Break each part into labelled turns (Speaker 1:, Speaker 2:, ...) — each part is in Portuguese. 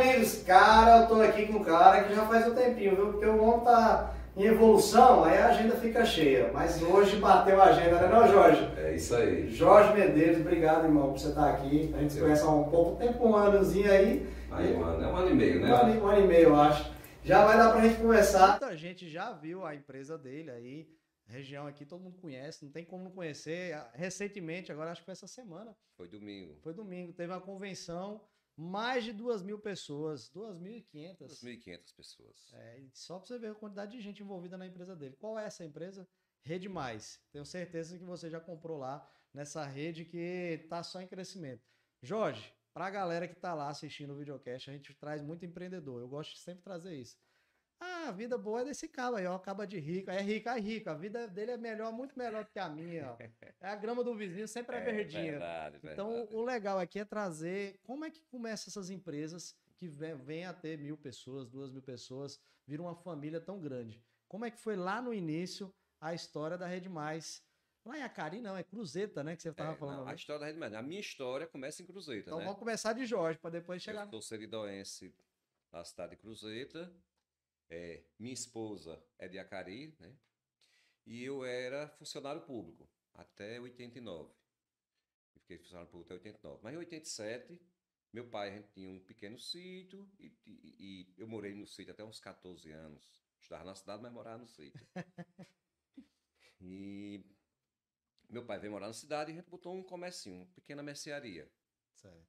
Speaker 1: amigos, cara, eu tô aqui com um cara que já faz um tempinho, viu? Porque o homem tá em evolução, aí a agenda fica cheia. Mas hoje bateu a agenda, né não, Jorge?
Speaker 2: É isso aí.
Speaker 1: Jorge Medeiros, obrigado, irmão, por você estar aqui. A gente se conhece há um pouco tempo, um anozinho aí.
Speaker 2: Aí, mano, é um ano e meio, né?
Speaker 1: Um ano, um ano e meio, eu acho. Já vai dar pra gente conversar. Muita gente já viu a empresa dele aí. Região aqui, todo mundo conhece, não tem como não conhecer. Recentemente, agora acho que foi essa semana.
Speaker 2: Foi domingo.
Speaker 1: Foi domingo, teve uma convenção mais de 2 mil pessoas, 2.500.
Speaker 2: 2.500 pessoas.
Speaker 1: É, só para você ver a quantidade de gente envolvida na empresa dele. Qual é essa empresa? Rede Mais. Tenho certeza que você já comprou lá nessa rede que está só em crescimento. Jorge, para a galera que está lá assistindo o videocast, a gente traz muito empreendedor. Eu gosto de sempre trazer isso. Ah, a vida boa é desse cara aí, ó. Acaba de rico. É rico, é rico. A vida dele é melhor, muito melhor do que a minha, ó. É a grama do vizinho, sempre é, é verdinha. Verdade, então, verdade. o legal aqui é trazer como é que começa essas empresas que vêm a ter mil pessoas, duas mil pessoas, viram uma família tão grande. Como é que foi lá no início a história da Rede Mais? Lá em Acari não, é Cruzeta, né? Que você estava é, falando. Não,
Speaker 2: a história da Rede Mais. A minha história começa em Cruzeta.
Speaker 1: Então
Speaker 2: né?
Speaker 1: vamos começar de Jorge, para depois chegar.
Speaker 2: Eu sou seridoense da cidade de Cruzeta. É, minha esposa é de Acari, né? E eu era funcionário público até 89. Eu fiquei funcionário público até 89. Mas em 87, meu pai, a gente tinha um pequeno sítio e, e, e eu morei no sítio até uns 14 anos. Estava na cidade, mas morava no sítio. e meu pai veio morar na cidade e a gente botou um comércio, uma pequena mercearia. Certo.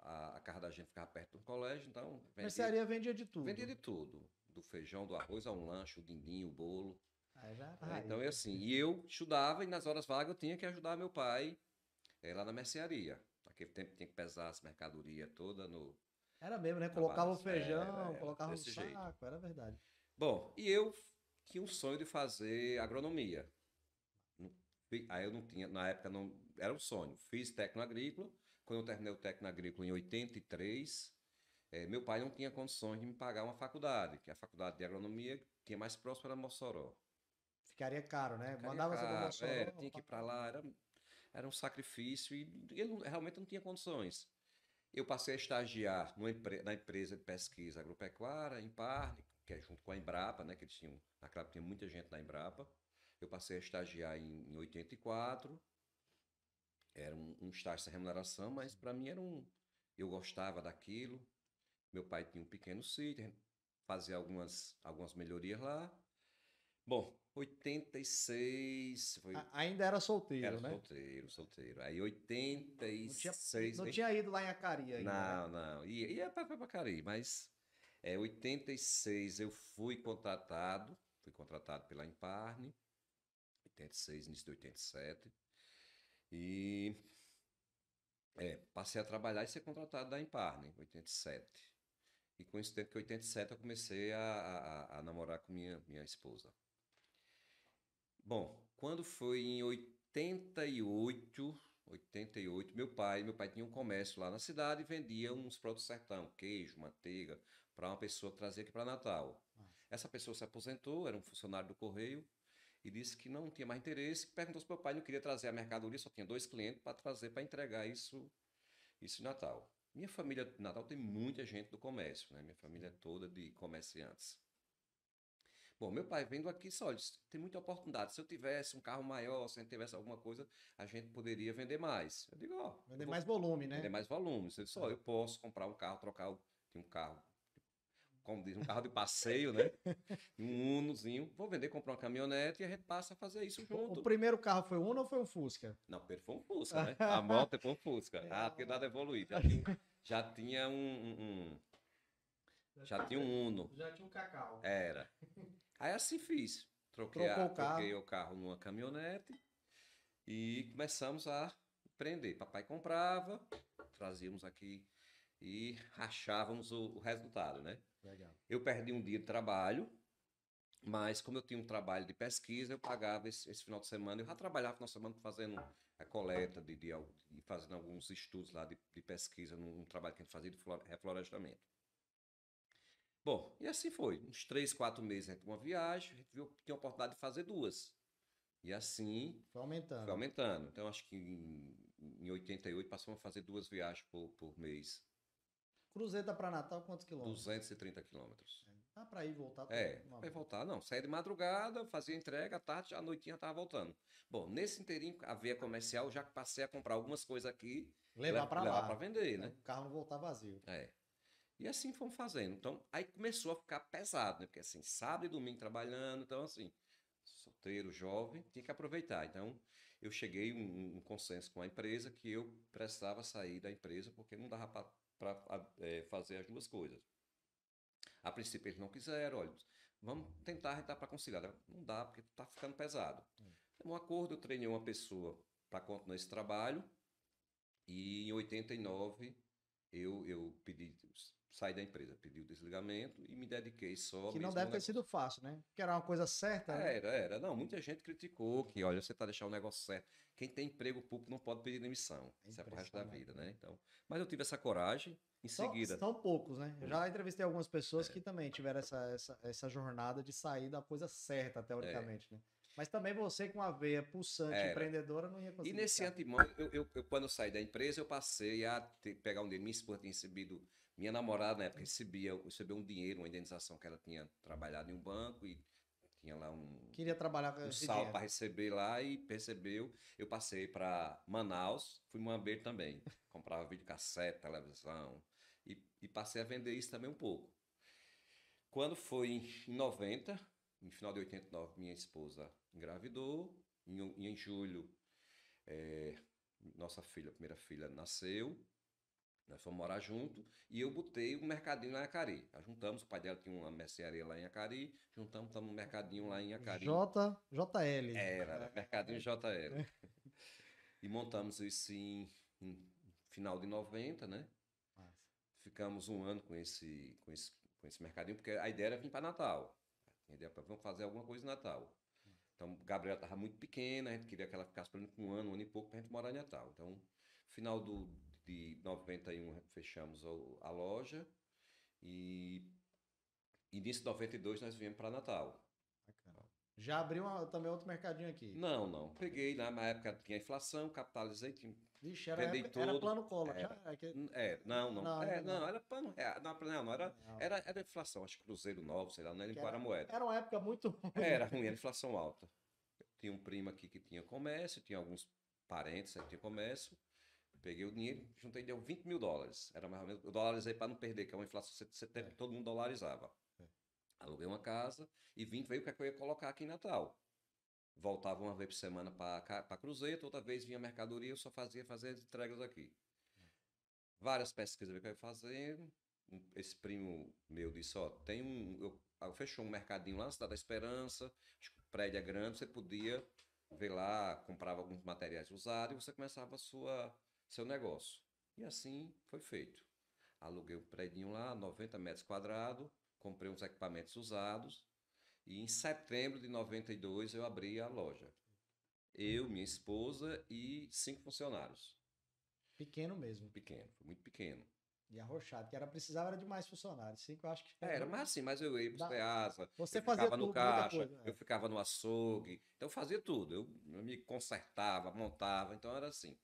Speaker 2: A, a casa da gente ficava perto do colégio, então.
Speaker 1: Vendia, mercearia vendia de tudo.
Speaker 2: Vendia de tudo do feijão, do arroz ao lanche, o dindinho, o bolo. Ah, já tá então é assim. E eu estudava e nas horas vagas eu tinha que ajudar meu pai é, lá na mercearia. Naquele tempo tinha que pesar as mercadorias toda no.
Speaker 1: Era mesmo, né? Colocava o feijão, era, era, colocava no saco, jeito. era verdade.
Speaker 2: Bom, e eu tinha um sonho de fazer agronomia. Aí eu não tinha, na época não, era um sonho. Fiz técnico agrícola. Quando eu terminei o técnico agrícola em 83, é, meu pai não tinha condições de me pagar uma faculdade, que a faculdade de agronomia tinha mais próximo era Mossoró.
Speaker 1: Ficaria caro, né? Ficaria Mandava caro,
Speaker 2: Mossoró. É, tinha que ir para lá, era, era um sacrifício e ele realmente não tinha condições. Eu passei a estagiar empre, na empresa de pesquisa agropecuária, em Parne, que é junto com a Embrapa, né? Que eles tinham, naquela época tinha muita gente na Embrapa. Eu passei a estagiar em, em 84. Era um, um estágio sem remuneração, mas para mim era um. Eu gostava daquilo. Meu pai tinha um pequeno sítio, a gente fazia algumas, algumas melhorias lá. Bom, 86. Foi...
Speaker 1: Ainda era solteiro,
Speaker 2: era
Speaker 1: né?
Speaker 2: Solteiro, solteiro. Aí 86.
Speaker 1: Não tinha, não tinha ido lá em Acari ainda.
Speaker 2: Não, né? não. Ia, ia para Acari, mas é, 86 eu fui contratado. Fui contratado pela Imparne. 86, início de 87. E é, passei a trabalhar e ser contratado da Imparne, em 87. E com esse tempo que 87 eu comecei a, a, a, namorar com minha, minha esposa. Bom, quando foi em 88, 88, meu pai, meu pai tinha um comércio lá na cidade e vendia uns produtos sertão, queijo, manteiga, para uma pessoa trazer aqui para Natal. Ah. Essa pessoa se aposentou, era um funcionário do correio e disse que não tinha mais interesse. Perguntou se meu pai não queria trazer a mercadoria, só tinha dois clientes para trazer para entregar isso, isso em Natal. Minha família de Natal tem muita gente do comércio, né? Minha família é toda de comerciantes. Bom, meu pai vendo aqui, só tem muita oportunidade. Se eu tivesse um carro maior, se a gente tivesse alguma coisa, a gente poderia vender mais. Eu digo, ó.
Speaker 1: Vender mais volume, né?
Speaker 2: Vender mais volume. Ele disse, ó, eu posso comprar um carro, trocar um carro como diz, um carro de passeio, né? Um Unozinho. Vou vender, comprar uma caminhonete e a gente passa a fazer isso junto.
Speaker 1: O primeiro carro foi um Uno ou foi um Fusca?
Speaker 2: Não, primeiro foi um Fusca, né? A moto foi um Fusca. Ah, porque nada evoluído. Já tinha, tinha um, um, Já tinha um Uno.
Speaker 1: Já tinha um Cacau.
Speaker 2: Era. Aí assim fiz. Troquei, a, o carro. troquei o carro numa caminhonete e começamos a empreender. Papai comprava, trazíamos aqui e achávamos o, o resultado, né? Legal. Eu perdi um dia de trabalho, mas como eu tinha um trabalho de pesquisa, eu pagava esse, esse final de semana. Eu já trabalhava no final de semana fazendo a coleta, de, de, de fazendo alguns estudos lá de, de pesquisa, num, num, trabalho que a gente fazia de reflorestamento. Bom, e assim foi. Uns três, quatro meses a gente uma viagem, a gente viu que tinha a oportunidade de fazer duas. E assim.
Speaker 1: Foi aumentando.
Speaker 2: Foi aumentando. Então, acho que em, em 88 passamos a fazer duas viagens por, por mês.
Speaker 1: Cruzeta para Natal, quantos quilômetros?
Speaker 2: 230 quilômetros.
Speaker 1: Dá para ir voltar?
Speaker 2: É, para voltar, não. Saía de madrugada, fazia entrega, à tarde, à noitinha estava voltando. Bom, nesse inteirinho, a veia comercial, já passei a comprar algumas coisas aqui.
Speaker 1: Levar para lá.
Speaker 2: Levar para vender, né?
Speaker 1: O carro não voltar vazio.
Speaker 2: É. E assim fomos fazendo. Então, aí começou a ficar pesado, né? Porque assim, sábado e domingo trabalhando, então assim, solteiro, jovem, tinha que aproveitar. Então, eu cheguei um, um consenso com a empresa que eu precisava sair da empresa porque não dava para é, fazer as duas coisas. A princípio eles não quiseram, olha, vamos tentar entrar para conciliar. Não dá, porque está ficando pesado. Então, um acordo, eu treinei uma pessoa para continuar esse trabalho e em 89 eu, eu pedi saí da empresa, pedi o desligamento e me dediquei só.
Speaker 1: Que não deve ter sido fácil, né? Que era uma coisa certa.
Speaker 2: Né? Era, era. Não, muita gente criticou que, olha, você está deixando o negócio certo. Quem tem emprego público não pode pedir demissão. É Isso é pro resto da vida, né? Então, mas eu tive essa coragem em são, seguida.
Speaker 1: São poucos, né? Eu já entrevistei algumas pessoas é. que também tiveram essa, essa, essa jornada de sair da coisa certa, teoricamente, é. né? Mas também você com a veia pulsante, Era. empreendedora, não ia conseguir.
Speaker 2: E nesse antemão, eu, eu, eu, quando eu saí da empresa, eu passei a ter, pegar um dinheiro. Minha esposa tinha recebido minha namorada, na época, recebia, recebeu um dinheiro, uma indenização que ela tinha trabalhado em um banco e tinha lá um.
Speaker 1: Queria trabalhar
Speaker 2: com um saldo para receber lá e percebeu. Eu passei para Manaus, fui Mambeiro também. Comprava videocassete, televisão e, e passei a vender isso também um pouco. Quando foi em 90, no final de 89, minha esposa engravidou. Em, em julho, é, nossa filha, primeira filha, nasceu. Nós fomos morar junto e eu botei um mercadinho lá em Acari. Juntamos, o pai dela tinha uma mercearia lá em Acari, juntamos um mercadinho lá em Acari.
Speaker 1: J, JL.
Speaker 2: Era, era mercadinho JL. e montamos isso em, em, final de 90, né? Nossa. Ficamos um ano com esse, com esse, com esse mercadinho, porque a ideia era vir para Natal. A ideia era vamos fazer alguma coisa em Natal. Então, Gabriela estava muito pequena, a gente queria que ela ficasse por um ano, um ano e pouco, para a gente morar em Natal. Então, final do, de 91 fechamos a loja e início de 92 nós viemos para Natal.
Speaker 1: Já abriu uma, também outro mercadinho aqui?
Speaker 2: Não, não. Peguei, na época tinha inflação, capitalizei, tinha,
Speaker 1: Vixe, era, época, era plano cola.
Speaker 2: Era, é, é, não, não. Não, é, não, não, era plano real. Não, não, não era, não. Era, era inflação, acho que Cruzeiro Novo, sei lá, não era em a moeda.
Speaker 1: Era uma época muito
Speaker 2: ruim. Era ruim, era inflação alta. Tinha um primo aqui que tinha comércio, tinha alguns parentes que tinha comércio. Peguei o dinheiro, juntei deu 20 mil dólares. Era mais ou menos. Eu dolarizei para não perder, que é uma inflação você, você, é. todo mundo dolarizava. É. Aluguei uma casa e 20 veio o que, é que eu ia colocar aqui em Natal. Voltava uma vez por semana para Cruzeiro, outra vez vinha mercadoria, eu só fazia fazer as entregas aqui. É. Várias pesquisas que eu ia fazendo. Esse primo meu disse: Ó, tem um. Eu, eu fechou um mercadinho lá na Cidade da Esperança, acho que o prédio é grande, você podia ver lá, comprava alguns materiais usados e você começava sua seu negócio. E assim foi feito. Aluguei um prédio lá, 90 metros quadrados, comprei uns equipamentos usados e em setembro de 92 eu abri a loja. Eu, minha esposa e cinco funcionários.
Speaker 1: Pequeno mesmo.
Speaker 2: Pequeno, foi muito pequeno.
Speaker 1: E arrochado, que era precisava era de mais funcionários. Cinco eu acho que.
Speaker 2: Era, mas assim, mas eu ia para Ceasa,
Speaker 1: Você
Speaker 2: eu
Speaker 1: fazia
Speaker 2: ficava
Speaker 1: tudo,
Speaker 2: no caixa, coisa, é. eu ficava no açougue, então eu fazia tudo. Eu, eu me consertava, montava, então era assim.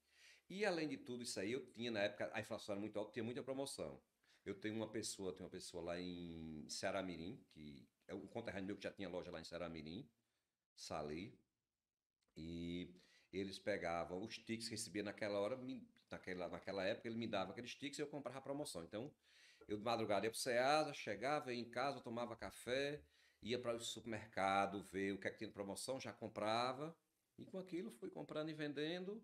Speaker 2: E além de tudo isso aí, eu tinha na época, a inflação era muito alta, tinha muita promoção. Eu tenho uma pessoa, tenho uma pessoa lá em Ceará Mirim, que é um conterrâneo meu que já tinha loja lá em Ceará Mirim, Sali, e eles pegavam os tickets que recebia naquela hora, naquela, naquela época, ele me dava aqueles tickets e eu comprava a promoção. Então, eu de madrugada ia para o Ceasa, chegava, ia em casa, tomava café, ia para o supermercado, ver o que é que tinha de promoção, já comprava, e com aquilo fui comprando e vendendo,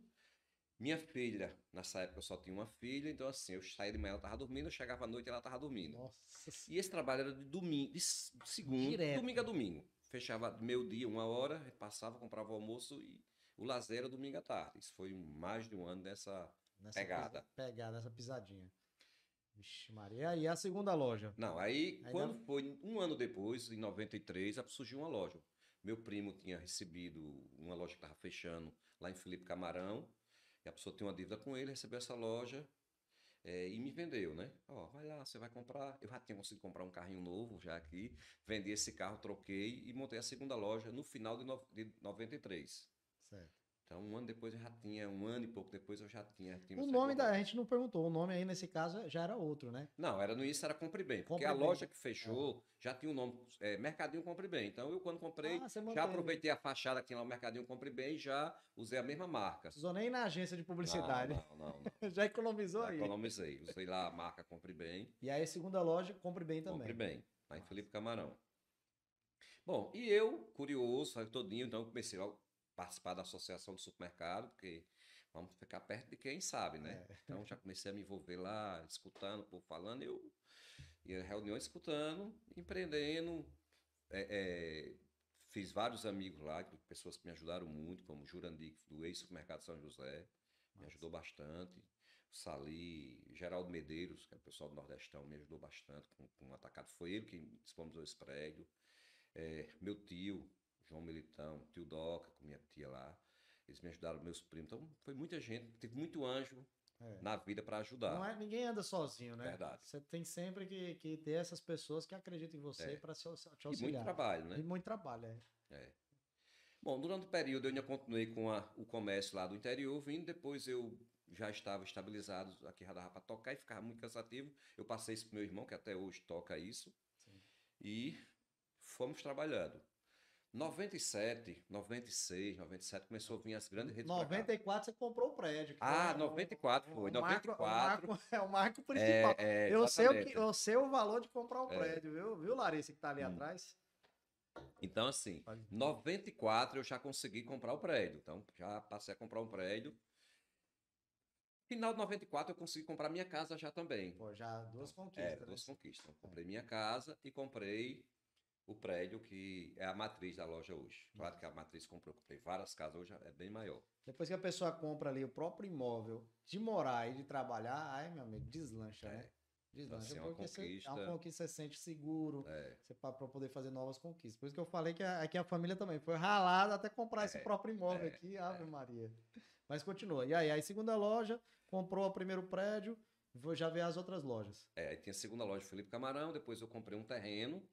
Speaker 2: minha filha, nessa época eu só tinha uma filha, então assim, eu saía de manhã, ela tava dormindo, eu chegava à noite e ela tava dormindo. Nossa. E esse trabalho era de domingo, de segundo, Direto. domingo a domingo. Fechava meio dia, uma hora, passava, comprava o almoço e o lazer era domingo à tarde. Isso foi mais de um ano dessa, nessa pegada.
Speaker 1: Pisa, pegada, essa pisadinha. Vixe, Maria. E a segunda loja?
Speaker 2: Não, aí, aí quando dá... foi um ano depois, em 93, surgiu uma loja. Meu primo tinha recebido uma loja que estava fechando lá em Felipe Camarão e a pessoa tem uma dívida com ele, recebeu essa loja é, e me vendeu, né? Ó, vai lá, você vai comprar. Eu já tinha conseguido comprar um carrinho novo já aqui, vendi esse carro, troquei e montei a segunda loja no final de, no, de 93.
Speaker 1: Certo.
Speaker 2: Então, um ano depois eu já tinha, um ano e pouco depois eu já tinha.
Speaker 1: tinha o nome da, a gente não perguntou, o nome aí nesse caso já era outro, né?
Speaker 2: Não, era no início era Compre Bem, porque Compre a loja que fechou é. já tinha o nome é, Mercadinho Compre Bem. Então, eu quando comprei, ah, já aproveitei a fachada que tinha lá o Mercadinho Compre Bem e já usei a mesma marca.
Speaker 1: Usou nem na agência de publicidade.
Speaker 2: Não, não, não.
Speaker 1: já economizou já aí.
Speaker 2: Economizei, usei lá a marca Compre Bem.
Speaker 1: E aí a segunda loja Compre Bem também.
Speaker 2: Compre Bem, lá em Felipe Camarão. Bom, e eu, curioso, todinho, então comecei a participar da associação do supermercado, porque vamos ficar perto de quem sabe, né? É. Então já comecei a me envolver lá, escutando o povo falando, eu ia reuniões escutando, empreendendo, é, é, fiz vários amigos lá, pessoas que me ajudaram muito, como Jurandir, do ex-supermercado São José, me ajudou bastante. O Sali, Geraldo Medeiros, que é o pessoal do Nordestão, me ajudou bastante com, com um atacado. Foi ele que disponibilizou esse prédio. É, meu tio, João Militão, tio Doca, com minha tia lá. Eles me ajudaram, meus primos. Então, foi muita gente, teve muito anjo é. na vida para ajudar.
Speaker 1: Não é, ninguém anda sozinho, né?
Speaker 2: Verdade.
Speaker 1: Você tem sempre que, que ter essas pessoas que acreditam em você é. para te auxiliar.
Speaker 2: E muito trabalho, né?
Speaker 1: E muito trabalho, é.
Speaker 2: é. Bom, durante o período eu ainda continuei com a, o comércio lá do interior, vindo, depois eu já estava estabilizado aqui já dava para tocar e ficava muito cansativo. Eu passei isso pro meu irmão, que até hoje toca isso. Sim. E fomos trabalhando. 97, 96, 97 começou a vir as grandes redes
Speaker 1: 94 você comprou o prédio.
Speaker 2: Ah, 94 foi. 94.
Speaker 1: O marco, é o marco principal. É, é, eu, sei o que, eu sei o valor de comprar um é. prédio, viu, viu, Larissa, que tá ali hum. atrás?
Speaker 2: Então, assim, 94 eu já consegui comprar o prédio. Então, já passei a comprar um prédio. Final de 94 eu consegui comprar minha casa já também.
Speaker 1: Pô, já duas conquistas. É,
Speaker 2: né? duas conquistas. Então, comprei minha casa e comprei o prédio que é a matriz da loja hoje. Claro que a matriz comprou, comprei várias casas, hoje é bem maior.
Speaker 1: Depois que a pessoa compra ali o próprio imóvel de morar e de trabalhar, aí, meu amigo, deslancha, é. né? Deslancha então, assim, porque você, é uma conquista, você sente seguro, é. para poder fazer novas conquistas. Por isso que eu falei que aqui a família também foi ralada até comprar é. esse próprio imóvel é. aqui, Ave é. Maria. Mas continua. E aí, aí segunda loja, comprou o primeiro prédio, vou já ver as outras lojas.
Speaker 2: É, aí tinha a segunda loja Felipe Camarão, depois eu comprei um terreno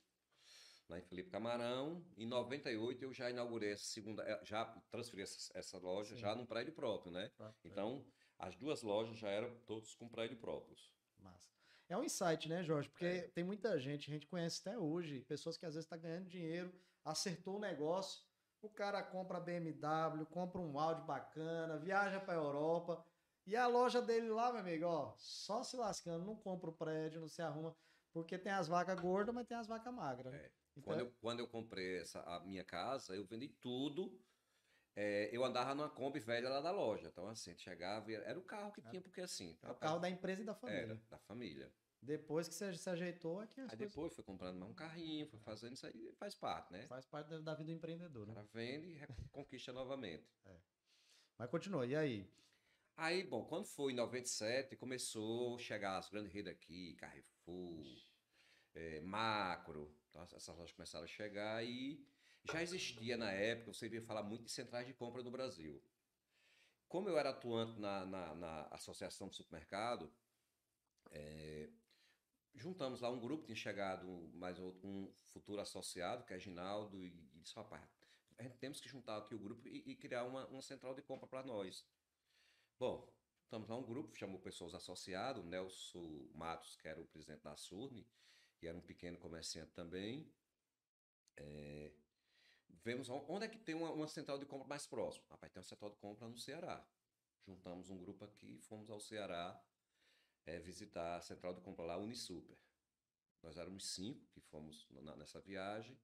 Speaker 2: lá em Felipe Camarão. Em 98 eu já inaugurei essa segunda, eh, já transferi essa, essa loja Sim. já num prédio próprio, né? Então, as duas lojas já eram todos com prédio próprios.
Speaker 1: Massa. É um insight, né, Jorge? Porque é. tem muita gente, a gente conhece até hoje, pessoas que às vezes estão tá ganhando dinheiro, acertou o negócio, o cara compra BMW, compra um Audi bacana, viaja para Europa, e a loja dele lá, meu amigo, ó, só se lascando, não compra o prédio, não se arruma, porque tem as vacas gordas, mas tem as vacas magras. É.
Speaker 2: Então... Quando, eu, quando eu comprei essa, a minha casa, eu vendi tudo. É, eu andava numa Kombi velha lá da loja. Então, assim, chegava e era o carro que tinha, porque assim.
Speaker 1: É o carro da empresa e da família.
Speaker 2: Era, da família.
Speaker 1: Depois que você se ajeitou, é que
Speaker 2: Aí coisas... depois foi comprando mais um carrinho, foi fazendo isso aí, faz parte, né?
Speaker 1: Faz parte da vida do empreendedor, né? O
Speaker 2: cara vende e conquista novamente.
Speaker 1: É. Mas continua, e aí?
Speaker 2: Aí, bom, quando foi em 97, começou a chegar as grandes redes aqui, Carrefour, é, Macro, essas lojas começaram a chegar e já existia na época, você via falar muito de centrais de compra no Brasil. Como eu era atuante na, na, na associação de supermercado, é, juntamos lá um grupo, tinha chegado mais outro, um futuro associado, que é Ginaldo, e, e disse, rapaz, temos que juntar aqui o grupo e, e criar uma, uma central de compra para nós. Bom, juntamos lá um grupo, chamou pessoas associadas, o Nelson Matos, que era o presidente da Surne, que era um pequeno comerciante também. É, vemos onde é que tem uma, uma, central de compra mais próxima. Rapaz, tem uma central de compra no Ceará. Juntamos um grupo aqui, fomos ao Ceará é, visitar a central de compra lá, Unisuper. Nós éramos cinco que fomos na, nessa viagem.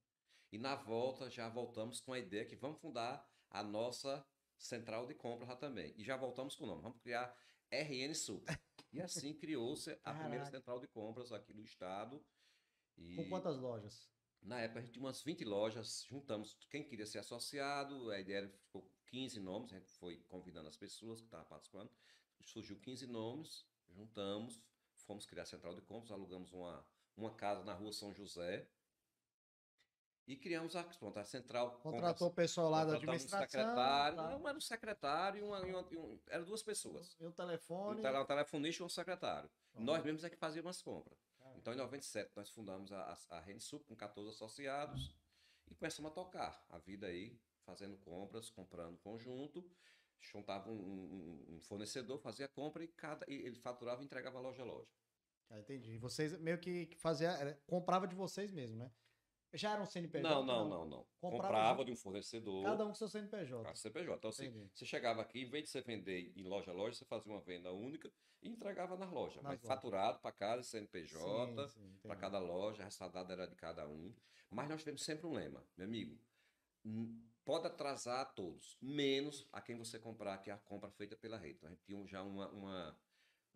Speaker 2: E na volta já voltamos com a ideia que vamos fundar a nossa central de compra lá também. E já voltamos com o nome. Vamos criar RN Super. E assim criou-se a primeira central de compras aqui do estado.
Speaker 1: E Com quantas lojas?
Speaker 2: Na época a gente tinha umas 20 lojas, juntamos quem queria ser associado, a ideia era, ficou 15 nomes, a gente foi convidando as pessoas que estavam participando, surgiu 15 nomes, juntamos, fomos criar a central de compras, alugamos uma, uma casa na rua São José, e criamos a, pronto, a central.
Speaker 1: Contratou o pessoal lá da administração. Um
Speaker 2: secretário, tá. não era um secretário e uma, e uma, e um, eram duas pessoas.
Speaker 1: E um telefone.
Speaker 2: Um, um telefonista e um secretário. Nós mesmos é que fazíamos as compras. Então, em 97, nós fundamos a, a, com 14 associados e começamos a tocar a vida aí, fazendo compras, comprando conjunto. juntava um, um, um, fornecedor, fazia compra e cada e ele faturava e entregava loja a loja.
Speaker 1: Ah, entendi. Vocês meio que fazia, comprava de vocês mesmo, né? Já era um CNPJ?
Speaker 2: Não, não, não, não. Comprava, Comprava de um fornecedor.
Speaker 1: Cada um com seu CNPJ.
Speaker 2: Cada CNPJ. Então, assim, Entendi. você chegava aqui, em vez de você vender em loja a loja, você fazia uma venda única e entregava nas lojas. Nas mas lojas. faturado para cada CNPJ, para cada loja, a restadada era de cada um. Mas nós tivemos sempre um lema, meu amigo. Pode atrasar a todos, menos a quem você comprar, que é a compra feita pela rede. Então, a gente tinha já uma, uma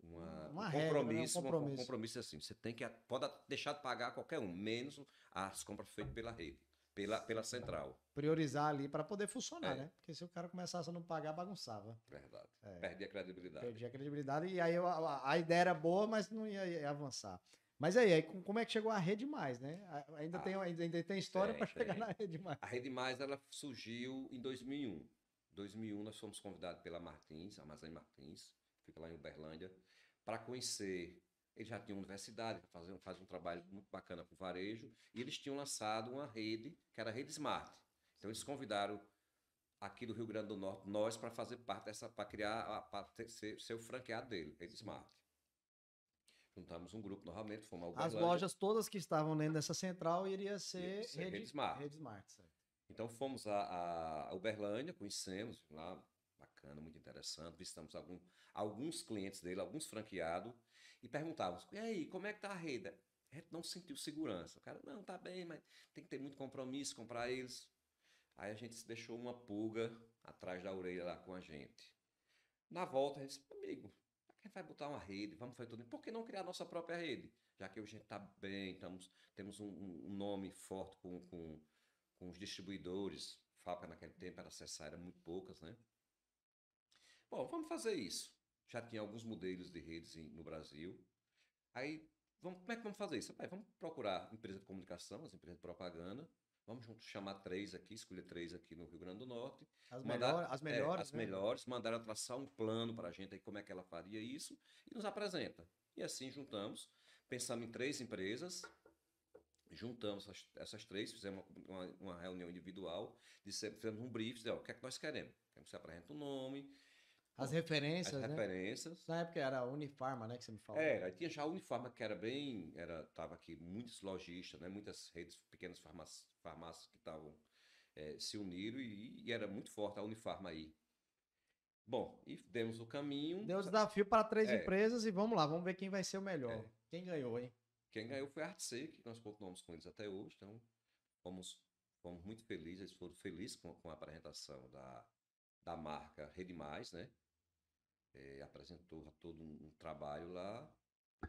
Speaker 2: uma, uma um regra, compromisso, né? um compromisso. Um compromisso assim. Você tem que pode deixar de pagar qualquer um, menos as compras feitas pela rede, pela, pela central.
Speaker 1: Priorizar ali para poder funcionar, é. né? Porque se o cara começasse a não pagar, bagunçava.
Speaker 2: Verdade. É. Perdia a credibilidade.
Speaker 1: Perdia a credibilidade e aí a, a, ideia era boa, mas não ia, ia, avançar. Mas aí, aí, como é que chegou a Rede Mais, né? Ainda, ah, tem, ainda tem história para chegar na Rede Mais.
Speaker 2: A Rede Mais ela surgiu em 2001. Em 2001 nós fomos convidados pela Martins, Armazém Martins, fica lá em Uberlândia, para conhecer. Eles já tinham universidade, fazem, fazem um trabalho muito bacana com varejo, e eles tinham lançado uma rede, que era a Rede Smart. Então eles convidaram aqui do Rio Grande do Norte nós para fazer parte dessa, para criar, para ser, ser o franqueado dele, Rede Smart. Juntamos um grupo novamente, fomos
Speaker 1: As lojas todas que estavam dentro dessa central iria ser, ser Rede,
Speaker 2: Rede Smart.
Speaker 1: Rede Smart certo.
Speaker 2: Então fomos a, a Uberlândia, conhecemos lá, bacana, muito interessante. Visitamos algum, alguns clientes dele, alguns franqueados, e perguntávamos: e aí, como é que tá a rede? A gente não sentiu segurança. O cara, não, tá bem, mas tem que ter muito compromisso, comprar eles. Aí a gente deixou uma pulga atrás da orelha lá com a gente. Na volta, a gente disse, amigo, quem vai botar uma rede? Vamos fazer tudo. Por que não criar nossa própria rede? Já que hoje a gente está bem, estamos, temos um, um, nome forte com, com, com os distribuidores. Fábrica naquele tempo era eram muito poucas, né? Bom, vamos fazer isso. Já tinha alguns modelos de redes no Brasil. Aí, vamos, como é que vamos fazer isso? Pai, vamos procurar empresa de comunicação, as empresas de propaganda. Vamos chamar três aqui, escolher três aqui no Rio Grande do Norte.
Speaker 1: As, mandar, melhor, as melhores. É,
Speaker 2: as né? melhores, mandaram traçar um plano para a gente aí como é que ela faria isso e nos apresenta. E assim juntamos, pensamos em três empresas, juntamos essas, essas três, fizemos uma, uma, uma, reunião individual, fizemos um brief, dizendo, o que é que nós queremos? Queremos que você apresente um nome,
Speaker 1: as referências,
Speaker 2: As
Speaker 1: né?
Speaker 2: referências.
Speaker 1: Na época era a Unifarma, né, que você me falou.
Speaker 2: Era, tinha já a Unifarma que era bem, era tava aqui muitos lojistas, né, muitas redes, pequenas farmácias, farmácias que estavam é, se uniram e, e, era muito forte a Unifarma aí. Bom, e demos o caminho.
Speaker 1: Deu desafio para três é. empresas e vamos lá, vamos ver quem vai ser o melhor. É. Quem ganhou, hein?
Speaker 2: Quem ganhou foi a Artsec, que nós continuamos com eles até hoje, então fomos, fomos muito felizes, eles foram felizes com, com a apresentação da, da marca Rede Mais, né? É, apresentou todo um, trabalho lá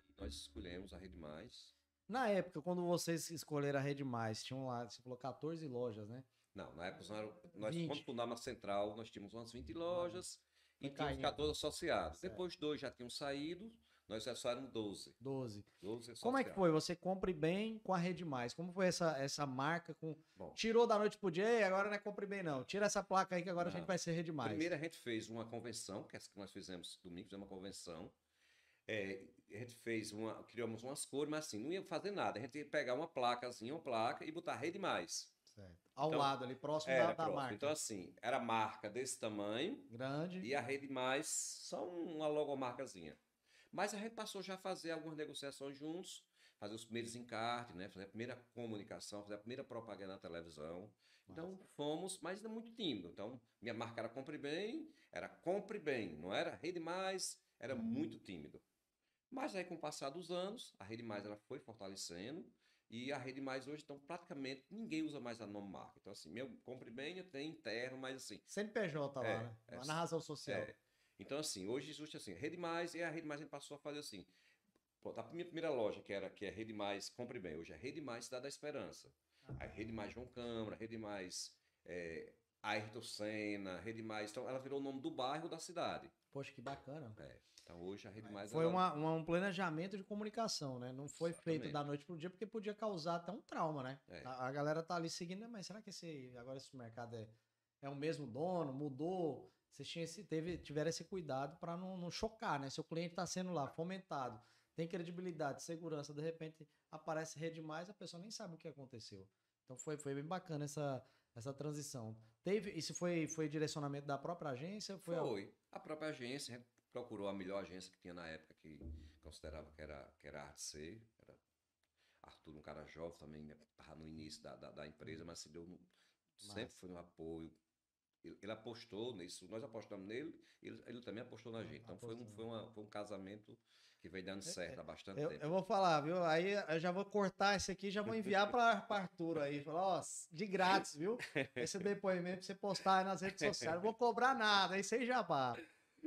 Speaker 2: e nós escolhemos a Rede Mais.
Speaker 1: Na época, quando vocês escolheram a Rede Mais, tinham lá, você falou 14 lojas, né?
Speaker 2: Não, na época nós, quando fundamos a Central, nós tínhamos umas 20 lojas ah, e tínhamos 14 associados. Certo. Depois dois já tinham saído, nós só éramos 12.
Speaker 1: 12. 12 Como é que foi? Você compre bem com a Rede Mais. Como foi essa, essa marca? com Bom, Tirou da noite pro dia, agora não é compre bem não. Tira essa placa aí que agora não. a gente vai ser Rede Mais.
Speaker 2: Primeiro a gente fez uma convenção, que é essa que nós fizemos domingo, fizemos uma convenção. É, a gente fez uma, criamos umas cores, mas assim, não ia fazer nada. A gente ia pegar uma placazinha, uma placa e botar Rede Mais.
Speaker 1: Certo. Ao então, lado ali, próximo da, da próximo. marca.
Speaker 2: Então assim, era marca desse tamanho.
Speaker 1: Grande.
Speaker 2: E a Rede Mais, só uma logomarcazinha. Mas a gente passou já a fazer algumas negociações juntos, fazer os primeiros encartes, né? fazer a primeira comunicação, fazer a primeira propaganda na televisão. Então fomos, mas ainda muito tímido. Então minha marca era Compre Bem, era Compre Bem, não era Rede Mais, era uhum. muito tímido. Mas aí com o passar dos anos, a Rede Mais ela foi fortalecendo e a Rede Mais hoje, então praticamente ninguém usa mais a nome marca. Então assim, meu Compre Bem tem interno, mas assim...
Speaker 1: CNPJ lá, é, né? É, na razão social. É,
Speaker 2: então, assim, hoje existe assim, Rede Mais, e a Rede Mais a gente passou a fazer assim. Pô, a minha primeira loja, que era que é Rede Mais, compre bem, hoje é Rede Mais Cidade da Esperança. Ah. Aí Rede Mais João Câmara, Rede Mais é, Ayrton Senna, Rede Mais. Então, ela virou o nome do bairro da cidade.
Speaker 1: Poxa, que bacana.
Speaker 2: É. Então, hoje a Rede Mais.
Speaker 1: Foi ela... uma, uma, um planejamento de comunicação, né? Não foi Exatamente. feito da noite pro dia, porque podia causar até um trauma, né? É. A, a, galera tá ali seguindo, mas será que esse, agora esse mercado é, é o mesmo dono? Mudou? Vocês tinham esse, teve, tiveram esse cuidado para não, não, chocar, né? Se o cliente está sendo lá fomentado, tem credibilidade, segurança, de repente aparece rede mais, a pessoa nem sabe o que aconteceu. Então foi, foi bem bacana essa, essa transição. Teve, isso foi, foi direcionamento da própria agência?
Speaker 2: Foi, foi. A... a própria agência, procurou a melhor agência que tinha na época, que considerava que era, que era a Arce, era Arthur, um cara jovem também, estava no início da, da, da, empresa, mas se deu sempre foi um apoio. Ele, ele, apostou nisso, nós apostamos nele, ele, ele também apostou na gente. Então foi um, foi, uma, foi um casamento que vem dando é, certo há bastante
Speaker 1: eu,
Speaker 2: tempo.
Speaker 1: Eu vou falar, viu? Aí eu já vou cortar esse aqui já vou enviar para Arthur aí. Falar, ó, de grátis, viu? Esse depoimento pra você postar aí nas redes sociais. Não vou cobrar nada, aí você já vá.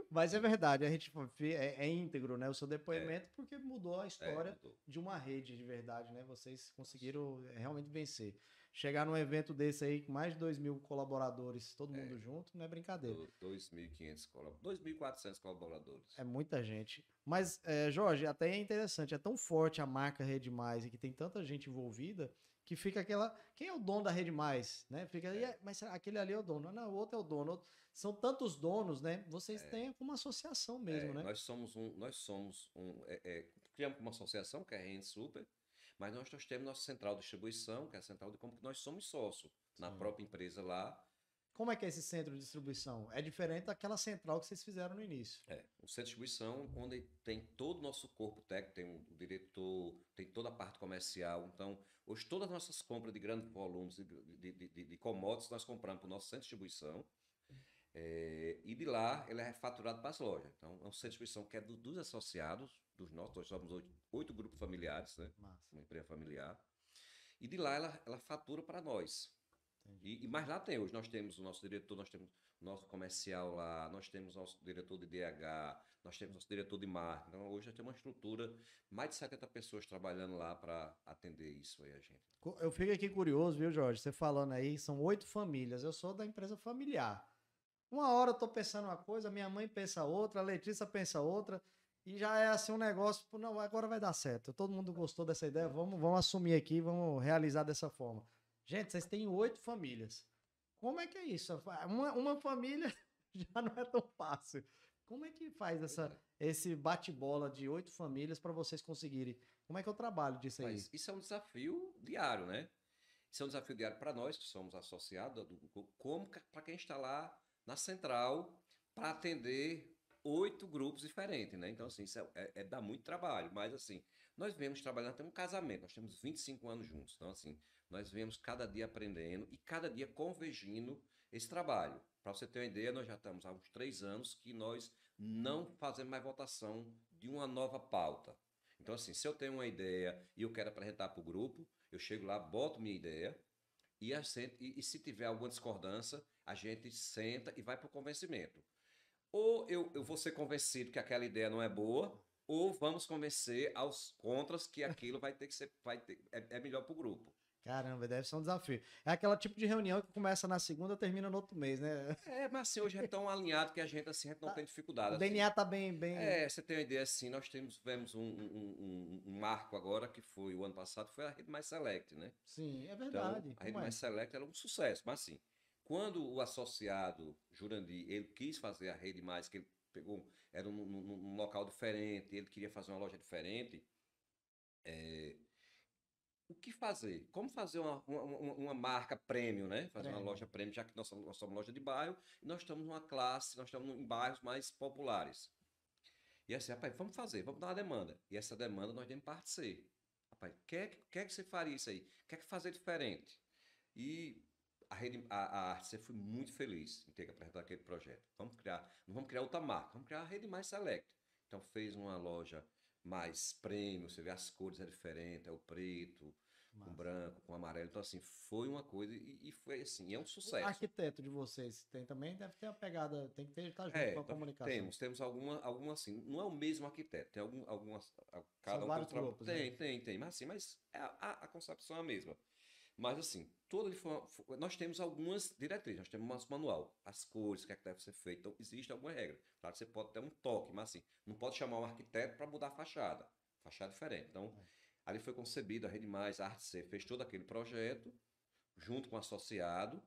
Speaker 1: Mas é verdade, a gente é, é íntegro, né? O seu depoimento, é. porque mudou a história é, mudou. de uma rede de verdade, né? Vocês conseguiram realmente vencer. Chegar num evento desse aí com mais de 2 mil colaboradores, todo mundo é. junto, não é brincadeira.
Speaker 2: 2.500 colaboradores, 2.400 colaboradores.
Speaker 1: É muita gente. Mas, é, Jorge, até é interessante, é tão forte a marca Rede Mais e que tem tanta gente envolvida que fica aquela. Quem é o dono da Rede Mais? Né? Fica, é. mas aquele ali é o dono. Não, o outro é o dono. São tantos donos, né? Vocês é. têm uma associação mesmo,
Speaker 2: é,
Speaker 1: né?
Speaker 2: Nós somos um. Nós somos um. É, é, criamos uma associação, que é a Rede Super mas nós, nós temos nossa central de distribuição, que é a central de compra, que nós somos sócios na própria empresa lá.
Speaker 1: Como é que é esse centro de distribuição? É diferente daquela central que vocês fizeram no início.
Speaker 2: É, o centro de distribuição, onde tem todo o nosso corpo técnico, tem o diretor, tem toda a parte comercial. Então, hoje todas as nossas compras de grandes volumes de, de, de, de commodities, nós compramos para o nosso centro de distribuição. É, e de lá ele é refaturado para as lojas. Então, é um centro de distribuição que é do, dos associados, dos nossos, nós somos oito, oito grupos familiares, né? Massa. Uma empresa familiar. E de lá ela, ela fatura para nós. E, e mais lá tem hoje, nós temos o nosso diretor, nós temos o nosso comercial lá, nós temos o nosso diretor de DH, nós temos o nosso diretor de marketing. Então hoje já tem uma estrutura, mais de 70 pessoas trabalhando lá para atender isso aí a gente.
Speaker 1: Eu fico aqui curioso, viu, Jorge? Você falando aí, são oito famílias. Eu sou da empresa familiar. Uma hora eu tô pensando uma coisa, minha mãe pensa outra, a Letícia pensa outra. E já é assim um negócio, não, agora vai dar certo. Todo mundo gostou dessa ideia, vamos, vamos assumir aqui, vamos realizar dessa forma. Gente, vocês têm oito famílias. Como é que é isso? Uma, uma família já não é tão fácil. Como é que faz essa, esse bate-bola de oito famílias para vocês conseguirem? Como é que é o trabalho disso aí? Mas
Speaker 2: isso é um desafio diário, né? Isso é um desafio diário para nós que somos associados, como para quem está lá na central para atender oito grupos diferentes, né? Então, assim, isso é, é, é, dá muito trabalho, mas assim, nós vemos trabalhando, temos um casamento, nós temos 25 anos juntos, então assim, nós vemos cada dia aprendendo e cada dia convergindo esse trabalho. Para você ter uma ideia, nós já estamos há uns três anos que nós não fazemos mais votação de uma nova pauta. Então, assim, se eu tenho uma ideia e eu quero apresentar para o grupo, eu chego lá, boto minha ideia e, e, e se tiver alguma discordância, a gente senta e vai para o convencimento ou eu, eu vou ser convencido que aquela ideia não é boa, ou vamos convencer aos contras que aquilo vai ter que ser vai ter, é, é melhor para o grupo.
Speaker 1: Caramba, deve ser um desafio. É aquela tipo de reunião que começa na segunda termina no outro mês, né?
Speaker 2: É, mas assim, hoje é tão alinhado que a gente, assim, a gente não tá, tem dificuldade.
Speaker 1: O assim. DNA tá bem, bem.
Speaker 2: É, você tem uma ideia assim, nós temos, tivemos um, um, um, um, marco agora, que foi o ano passado, foi a Rede Mais Select, né?
Speaker 1: Sim, é verdade.
Speaker 2: Então, a Rede é? Mais Select era um sucesso, mas assim, quando o associado Jurandir, ele quis fazer a rede mais, que ele pegou, era num, num, num local diferente, ele queria fazer uma loja diferente, é, o que fazer? Como fazer uma, uma, uma marca premium, né? Fazer uma loja premium, já que nós somos, nós somos loja de bairro e nós estamos numa classe, nós estamos em bairros mais populares. E assim, rapaz, vamos fazer, vamos dar uma demanda. E essa demanda nós temos parte C. Rapaz, quer, quer que você faria isso aí? Quer que fazer diferente? E a, rede, a, a foi muito feliz em ter que apresentar aquele projeto. Vamos criar, não vamos criar outra marca, vamos criar a rede mais select. Então fez uma loja mais premium, você vê as cores é diferente, é o preto, Massa. com branco, com amarelo. Então, assim, foi uma coisa e, e foi assim, é um sucesso. O
Speaker 1: arquiteto de vocês tem também, deve ter a pegada, tem que ter, estar junto é, com a comunicação.
Speaker 2: Temos, temos alguma, alguma assim, não é o mesmo arquiteto, tem algum, algumas, cada
Speaker 1: São um vários grupos,
Speaker 2: tem, né? tem, tem, mas assim, mas é a, a, a concepção é a mesma. Mas assim, toda nós temos algumas diretrizes, nós temos um manual, as cores, o que é que deve ser feito. Então, existe alguma regra. Claro que você pode ter um toque, mas assim, não pode chamar um arquiteto para mudar a fachada. Fachada diferente. Então, ali foi concebido a Rede Mais, a Arte C, fez todo aquele projeto, junto com o associado.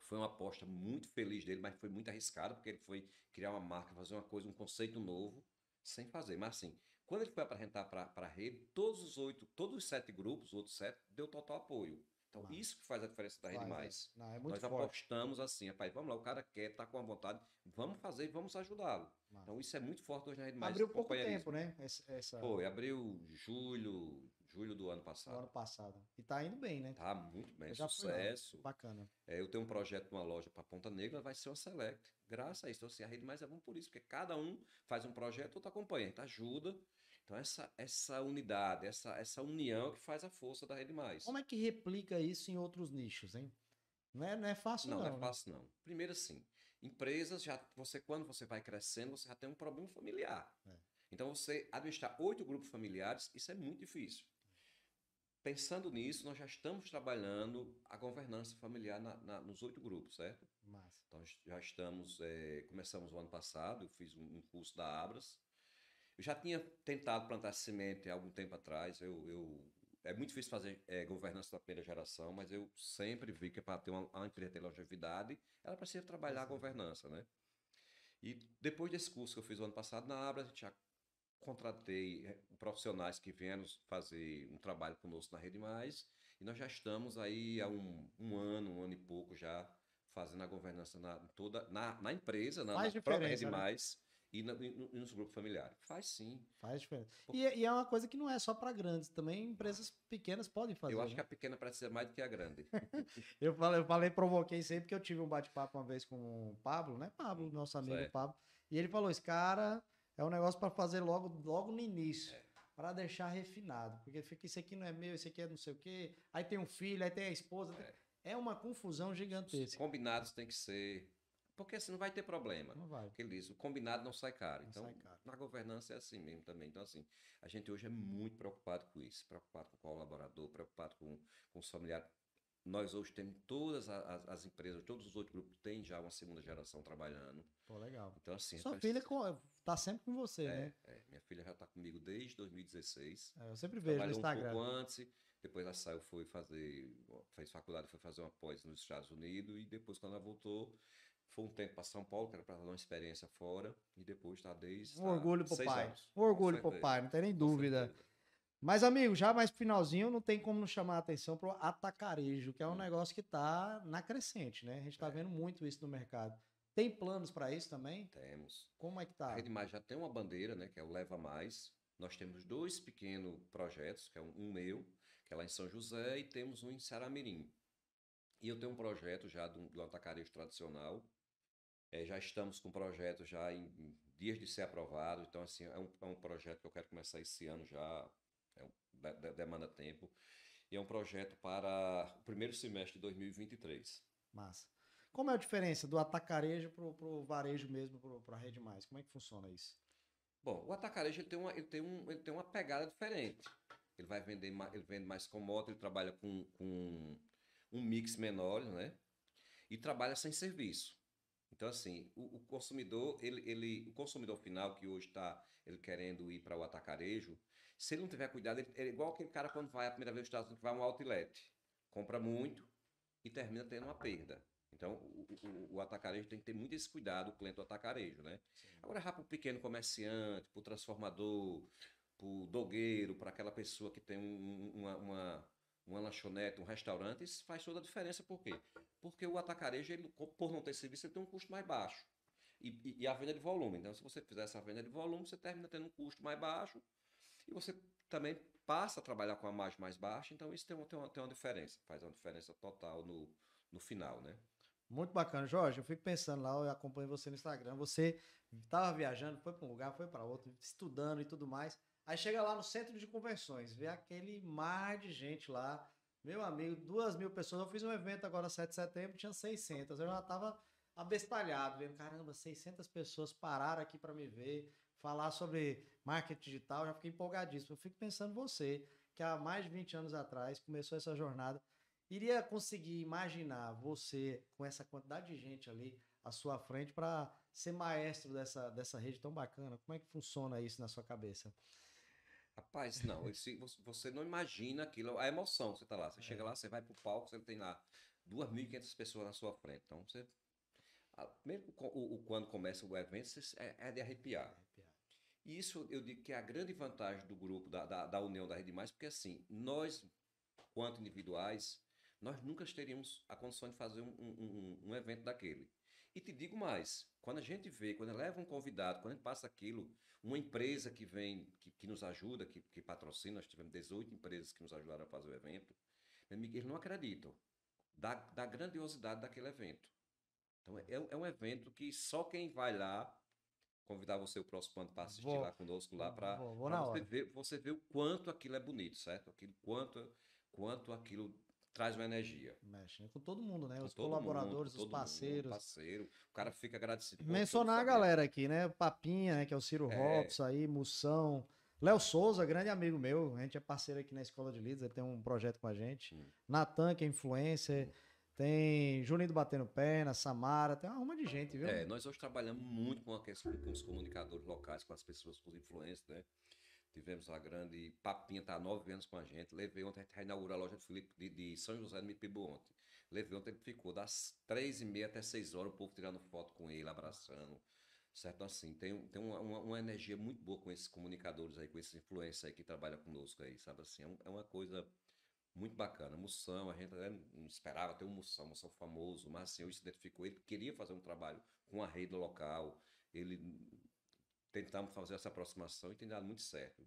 Speaker 2: Foi uma aposta muito feliz dele, mas foi muito arriscado, porque ele foi criar uma marca, fazer uma coisa, um conceito novo, sem fazer. Mas assim, quando ele foi apresentar para a rede, todos os oito, todos os sete grupos, os outros sete, deu total apoio. Então, isso que faz a diferença da Rede Vai, Mais. É. Não, é Nós forte. apostamos assim, rapaz, vamos lá, o cara quer, tá com a vontade, vamos fazer e vamos ajudá-lo. Então, isso é muito forte hoje na Rede Mais.
Speaker 1: Abriu pouco tempo, né? Essa...
Speaker 2: Foi, abriu julho, julho do ano passado. Do
Speaker 1: ano passado. E tá indo bem, né?
Speaker 2: Tá muito bem, já sucesso. Fui,
Speaker 1: Bacana.
Speaker 2: É, eu tenho um projeto numa loja para Ponta Negra, vai ser uma Select. Graças a isso. Então, assim, a Rede Mais é bom por isso, porque cada um faz um projeto, outro acompanha, a gente ajuda. Então, essa, essa unidade, essa, essa união que faz a força da Rede Mais.
Speaker 1: Como é que replica isso em outros nichos, hein? Não é, não é fácil,
Speaker 2: não.
Speaker 1: Não,
Speaker 2: não é né? fácil, não. Primeiro, assim, empresas, já você quando você vai crescendo, você já tem um problema familiar. É. Então, você administrar oito grupos familiares, isso é muito difícil. Pensando nisso, nós já estamos trabalhando a governança familiar na, na, nos oito grupos, certo?
Speaker 1: Massa.
Speaker 2: Então, já estamos, é, começamos o ano passado, eu fiz um, um curso da Abras, eu já tinha tentado plantar semente há algum tempo atrás. Eu, eu é muito difícil fazer é, governança da primeira geração, mas eu sempre vi que para ter uma, uma empresa ter longevidade, ela precisa trabalhar a governança, né? E depois desse curso que eu fiz o ano passado na Abra, a gente já contratei é, profissionais que vieram fazer um trabalho conosco na Rede Mais, e nós já estamos aí há um, um ano, um ano e pouco já fazendo a governança na, toda, na, na empresa, na, na própria Rede né? Mais e, na, e, nos grupos familiares. Faz sim.
Speaker 1: Faz diferença. E, e, é uma coisa que não é só para grandes, também empresas pequenas podem fazer.
Speaker 2: Eu acho
Speaker 1: né?
Speaker 2: que a pequena precisa mais do que a grande.
Speaker 1: eu, falei, eu falei, provoquei sempre que eu tive um bate-papo uma vez com o Pablo, né? Pablo, nosso amigo certo. Pablo. E ele falou: esse cara é um negócio para fazer logo, logo no início. É. Para deixar refinado. Porque fica, isso aqui não é meu, isso aqui é não sei o quê. Aí tem um filho, aí tem a esposa. É, tem... é uma confusão gigantesca. Os
Speaker 2: combinados tem que ser porque assim não vai ter problema.
Speaker 1: Não vai.
Speaker 2: Porque ele diz, o combinado não sai caro. Não então, sai caro. na governança é assim mesmo também. Então, assim, a gente hoje é muito preocupado com isso, preocupado com o colaborador, preocupado com, com os familiares. Nós hoje temos todas as, as, empresas, todos os outros grupos têm já uma segunda geração trabalhando.
Speaker 1: Pô, legal.
Speaker 2: Então, assim.
Speaker 1: Sua filha está sempre com você,
Speaker 2: é,
Speaker 1: né?
Speaker 2: É, minha filha já está comigo desde 2016.
Speaker 1: É, eu sempre vejo no Instagram.
Speaker 2: Um pouco antes, depois ela saiu, foi fazer, fez faculdade, foi fazer uma pós nos Estados Unidos e depois, quando ela voltou, foi um tempo para São Paulo, que era para dar uma experiência fora, e depois está desde.
Speaker 1: Um tá orgulho pro pai. Anos, um orgulho pro pai, não tem nem dúvida. Mas, amigo, já mais finalzinho, não tem como não chamar a atenção pro atacarejo, que é um hum. negócio que está na crescente, né? A gente está é. vendo muito isso no mercado. Tem planos para isso também?
Speaker 2: Temos.
Speaker 1: Como é que tá?
Speaker 2: A Rede Mais já tem uma bandeira, né? Que é o Leva Mais. Nós temos dois pequenos projetos, que é um, um meu, que é lá em São José, e temos um em Saramirim. E eu tenho um projeto já do, do atacarejo tradicional, é, já estamos com o projeto já em, dias de ser aprovado, então assim é um, é um projeto que eu quero começar esse ano já, é um, de, demanda tempo, e é um projeto para o primeiro semestre de 2023.
Speaker 1: Massa. Como é a diferença do atacarejo para o varejo mesmo, para a Rede Mais? Como é que funciona isso?
Speaker 2: Bom, o atacarejo ele tem uma, ele tem um, ele tem uma pegada diferente. Ele vai vender mais, ele vende mais com moto, ele trabalha com, com um mix menor, né? E trabalha sem serviço. Então, assim, o, o, consumidor, ele, ele, o consumidor final que hoje está ele querendo ir para o atacarejo, se ele não tiver cuidado, ele, é igual aquele cara quando vai a primeira vez nos Estados Unidos, vai a um outlet, compra muito e termina tendo uma perda. Então, o, o, o, atacarejo tem que ter muito esse cuidado, o cliente do atacarejo, né? Sim. Agora, já para o pequeno comerciante, para o transformador, para o dogueiro, para aquela pessoa que tem um, uma, uma, uma lanchonete, um restaurante, isso faz toda a diferença. Por quê? Porque o atacarejo, ele, por não ter serviço, ele tem um custo mais baixo. E, e, e, a venda de volume. Então, se você fizer essa venda de volume, você termina tendo um custo mais baixo e você também passa a trabalhar com a margem mais baixa. Então, isso tem uma, tem uma, tem uma diferença, faz uma diferença total no, no final, né?
Speaker 1: Muito bacana, Jorge. Eu fico pensando lá, eu acompanho você no Instagram. Você estava viajando, foi para um lugar, foi para outro, estudando e tudo mais. Aí chega lá no centro de convenções, vê aquele mar de gente lá. Meu amigo, duas mil pessoas. Eu fiz um evento agora, 7 de setembro, tinha 600. Eu já tava abestalhado, vendo, caramba, 600 pessoas pararam aqui para me ver, falar sobre marketing digital, já fiquei empolgadíssimo. Eu fico pensando você, que há mais de 20 anos atrás começou essa jornada, iria conseguir imaginar você com essa quantidade de gente ali à sua frente para ser maestro dessa, dessa rede tão bacana? Como é que funciona isso na sua cabeça?
Speaker 2: Rapaz, não, esse, você não imagina aquilo, a emoção, você tá lá, você é. chega lá, você vai pro palco, você tem lá 2.500 pessoas na sua frente, então você, mesmo o, o, quando começa o evento, você, é, é, de arrepiar. arrepiar. E isso eu digo que é a grande vantagem do grupo, da, da, da união da Rede Mais, porque assim, nós, quanto individuais, nós nunca teríamos a condição de fazer um, um, um, evento daquele. E te digo mais, quando a gente vê, quando leva um convidado, quando a gente passa aquilo, uma empresa que vem, que, que nos ajuda, que, que patrocina, nós tivemos 18 empresas que nos ajudaram a fazer o evento, eles não acreditam da, da grandiosidade daquele evento. Então é, é um evento que só quem vai lá convidar você o próximo ano para assistir vou, lá conosco lá para você ver, você ver o quanto aquilo é bonito, certo? Aquilo quanto quanto aquilo traz uma energia.
Speaker 1: Mexe com todo mundo, né? Com os colaboradores, mundo, os parceiros. Mundo,
Speaker 2: parceiro. O cara fica agradecido.
Speaker 1: Mencionar a galera aqui, né? Papinha, né? que é o Ciro é. Robson aí, Moção. Léo Souza, grande amigo meu, a gente é parceiro aqui na Escola de Líderes, ele tem um projeto com a gente. Hum. Natan, que é influencer. Hum. Tem Juninho do Batendo Perna, Samara, tem uma de gente, viu?
Speaker 2: É, nós hoje trabalhamos muito com, a questão, com os comunicadores locais, com as pessoas, com os influencers, né? Tivemos a grande Papinha, tá há nove anos com a gente. Levei ontem, a gente inaugurou a loja de Felipe de, de São José do Mipibu ontem. Levei ontem, ele ficou das três e meia até seis horas, o povo tirando foto com ele, abraçando. Certo? Assim, tem, tem uma, uma, uma, energia muito boa com esses comunicadores aí, com esses influencers aí que trabalham conosco aí, sabe assim? É, é uma coisa muito bacana. Moção, a gente não esperava ter um Moção, Moção famoso, mas assim, eu se identificou, ele queria fazer um trabalho com a rede local, ele tentamos fazer essa aproximação e tem dado muito certo.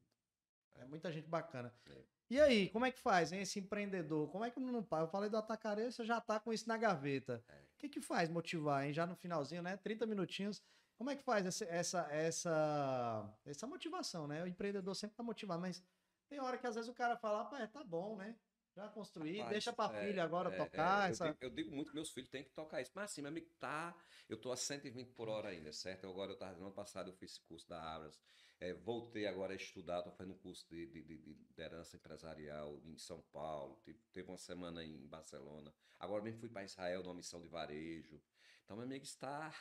Speaker 1: É muita gente bacana. É. E aí, como é que faz, hein, esse empreendedor? Como é que não Eu falei do atacarejo, você já tá com isso na gaveta. É. O que que faz motivar, hein? Já no finalzinho, né? 30 minutinhos. Como é que faz essa, essa, essa, essa motivação, né? O empreendedor sempre tá motivado, mas tem hora que às vezes o cara fala, pá, tá bom, né? Já construí, Rapaz, deixa pra é, filha agora é, tocar.
Speaker 2: É,
Speaker 1: essa...
Speaker 2: eu, digo, eu, digo, muito que meus filhos têm que tocar isso. Mas assim, meu amigo, tá. Eu tô a 120 por hora ainda, certo? Agora eu tava, no ano passado eu fiz curso da Abras. É, voltei agora a estudar, tô fazendo um curso de, de, de, de liderança empresarial em São Paulo. Teve, teve uma semana em Barcelona. Agora mesmo fui para Israel numa missão de varejo. Então, meu amigo, está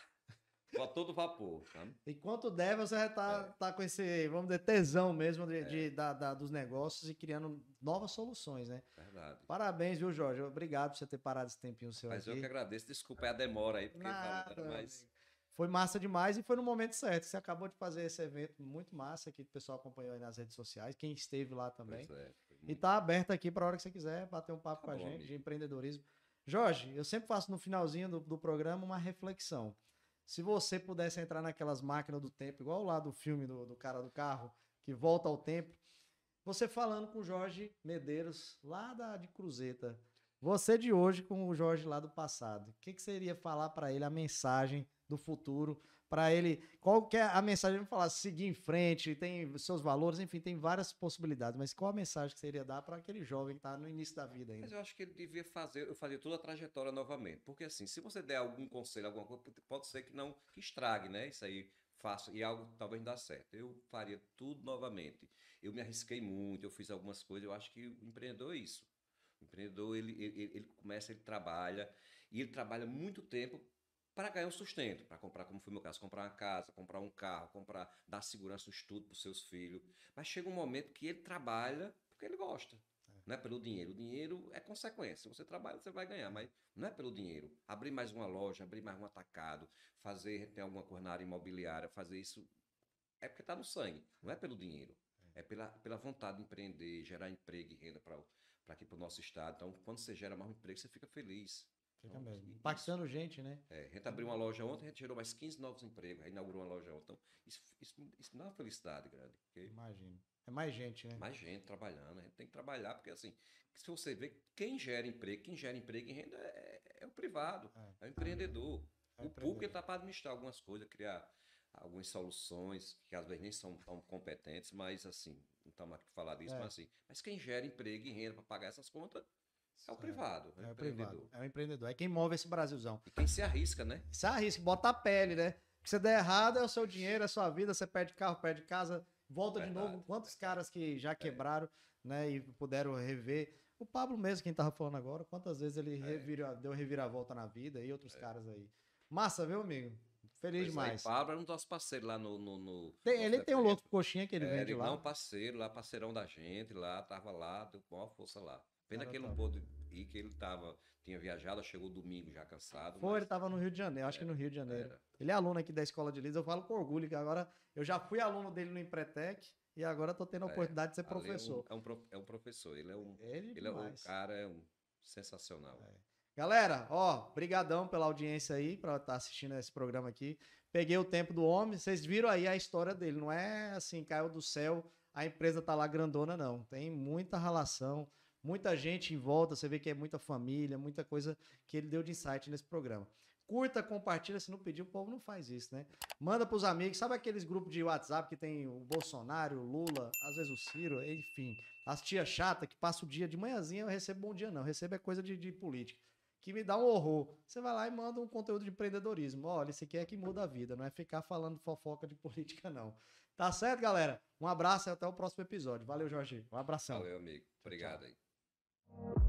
Speaker 2: a todo vapor. Sabe?
Speaker 1: Enquanto der, você estar tá, é. tá com esse, vamos dizer, tesão mesmo de, é. de da, da, dos negócios e criando novas soluções, né?
Speaker 2: Verdade.
Speaker 1: Parabéns, viu, Jorge? Obrigado por você ter parado esse tempinho seu
Speaker 2: Mas
Speaker 1: aqui.
Speaker 2: eu que agradeço. Desculpa a demora aí, porque Nada,
Speaker 1: falando, mais... Foi massa demais e foi no momento certo. Você acabou de fazer esse evento muito massa que o pessoal acompanhou aí nas redes sociais, quem esteve lá também. É, e tá aberto aqui para a hora que você quiser bater um papo tá com bom, a gente amigo. de empreendedorismo. Jorge, eu sempre faço no finalzinho do, do programa uma reflexão. Se você pudesse entrar naquelas máquinas do tempo, igual lá do filme do, do cara do carro, que volta ao tempo, você falando com o Jorge Medeiros, lá da, de Cruzeta, você de hoje com o Jorge lá do passado, o que, que iria falar para ele, a mensagem do futuro, para ele, qual que é a mensagem, vamos falar, seguir em frente, tem seus valores, enfim, tem várias possibilidades, mas qual a mensagem que você iria dar para aquele jovem que está no início da vida ainda?
Speaker 2: Mas eu acho que ele devia fazer, eu fazer toda a trajetória novamente, porque assim, se você der algum conselho, alguma coisa, pode ser que não, que estrague, né, isso aí, faça, e algo talvez não dá certo. Eu faria tudo novamente. Eu me arrisquei muito, eu fiz algumas coisas, eu acho que o empreendedor é isso. O empreendedor, ele, ele, ele começa, ele trabalha, e ele trabalha muito tempo para ganhar um sustento, para comprar, como foi meu caso, comprar uma casa, comprar um carro, comprar, dar segurança no estudo para os seus filhos. Mas chega um momento que ele trabalha porque ele gosta. É. Não é pelo dinheiro. O dinheiro é consequência. Se você trabalha, você vai ganhar, mas não é pelo dinheiro. Abrir mais uma loja, abrir mais um atacado, fazer, ter alguma coisa na área imobiliária, fazer isso é porque está no sangue. Não é pelo dinheiro. É, é pela, pela vontade de empreender, gerar emprego e renda para aqui para o nosso estado. Então, quando você gera mais um emprego, você fica feliz.
Speaker 1: Fica então, mesmo. Impactando gente, né?
Speaker 2: É, a gente abriu uma loja ontem, a gente gerou mais 15 novos empregos, inaugurou uma loja ontem. Então, isso, isso, isso dá uma felicidade grande. Porque...
Speaker 1: Imagino. É mais gente, né?
Speaker 2: Mais gente trabalhando. A gente tem que trabalhar, porque assim, se você vê, quem gera emprego, quem gera emprego e renda é, é o privado, é, é o empreendedor. É o, o público está para administrar algumas coisas, criar algumas soluções que às vezes nem são tão competentes, mas assim, não estamos aqui para falar disso, é. mas assim, mas quem gera emprego e renda para pagar essas contas é o privado. É, é o privado.
Speaker 1: É o empreendedor. É quem move esse Brasilzão.
Speaker 2: E quem se arrisca, né?
Speaker 1: Se arrisca, bota a pele, né? Se você der errado, é o seu dinheiro, é a sua vida, você perde carro, perde casa, volta Verdade. de novo. Quantos caras que já é. quebraram, é. né? E puderam rever. O Pablo mesmo, quem tava falando agora, quantas vezes ele é. revira, deu reviravolta na vida e outros é. caras aí. Massa, viu, amigo? Feliz pois demais.
Speaker 2: Aí, Pablo era um dos parceiros lá no. no, no
Speaker 1: tem, ele tem um louco coxinha que ele é, vende
Speaker 2: ele
Speaker 1: lá.
Speaker 2: Não, parceiro, lá, parceirão da gente, lá, tava lá, deu a força lá. Pena que ele não pôde que ele tava, tinha viajado, chegou domingo já cansado.
Speaker 1: Foi, mas... ele tava no Rio de Janeiro, acho é, que no Rio de Janeiro. Era. Ele é aluno aqui da Escola de Lides, eu falo com orgulho que agora eu já fui aluno dele no Empretec e agora tô tendo a é, oportunidade de ser professor.
Speaker 2: É um, é um, é um professor, ele é um, ele, ele é um cara, é um, sensacional. É.
Speaker 1: Galera, ó, brigadão pela audiência aí, para estar tá assistindo esse programa aqui. Peguei o tempo do homem, vocês viram aí a história dele, não é assim, caiu do céu, a empresa tá lá grandona não. Tem muita relação, muita gente em volta, você vê que é muita família, muita coisa que ele deu de insight nesse programa. Curta, compartilha, se não pedir, o povo não faz isso, né? Manda pros amigos, sabe aqueles grupos de WhatsApp que tem o Bolsonaro, o Lula, às vezes o Ciro, enfim, as tia chata que passa o dia de manhãzinha, eu recebo bom dia não, recebo é coisa de, de política que me dá um horror. Você vai lá e manda um conteúdo de empreendedorismo. Olha, esse aqui é que muda a vida, não é ficar falando fofoca de política, não. Tá certo, galera? Um abraço e até o próximo episódio. Valeu, Jorge. Um abração.
Speaker 2: Valeu, amigo. Obrigado aí. you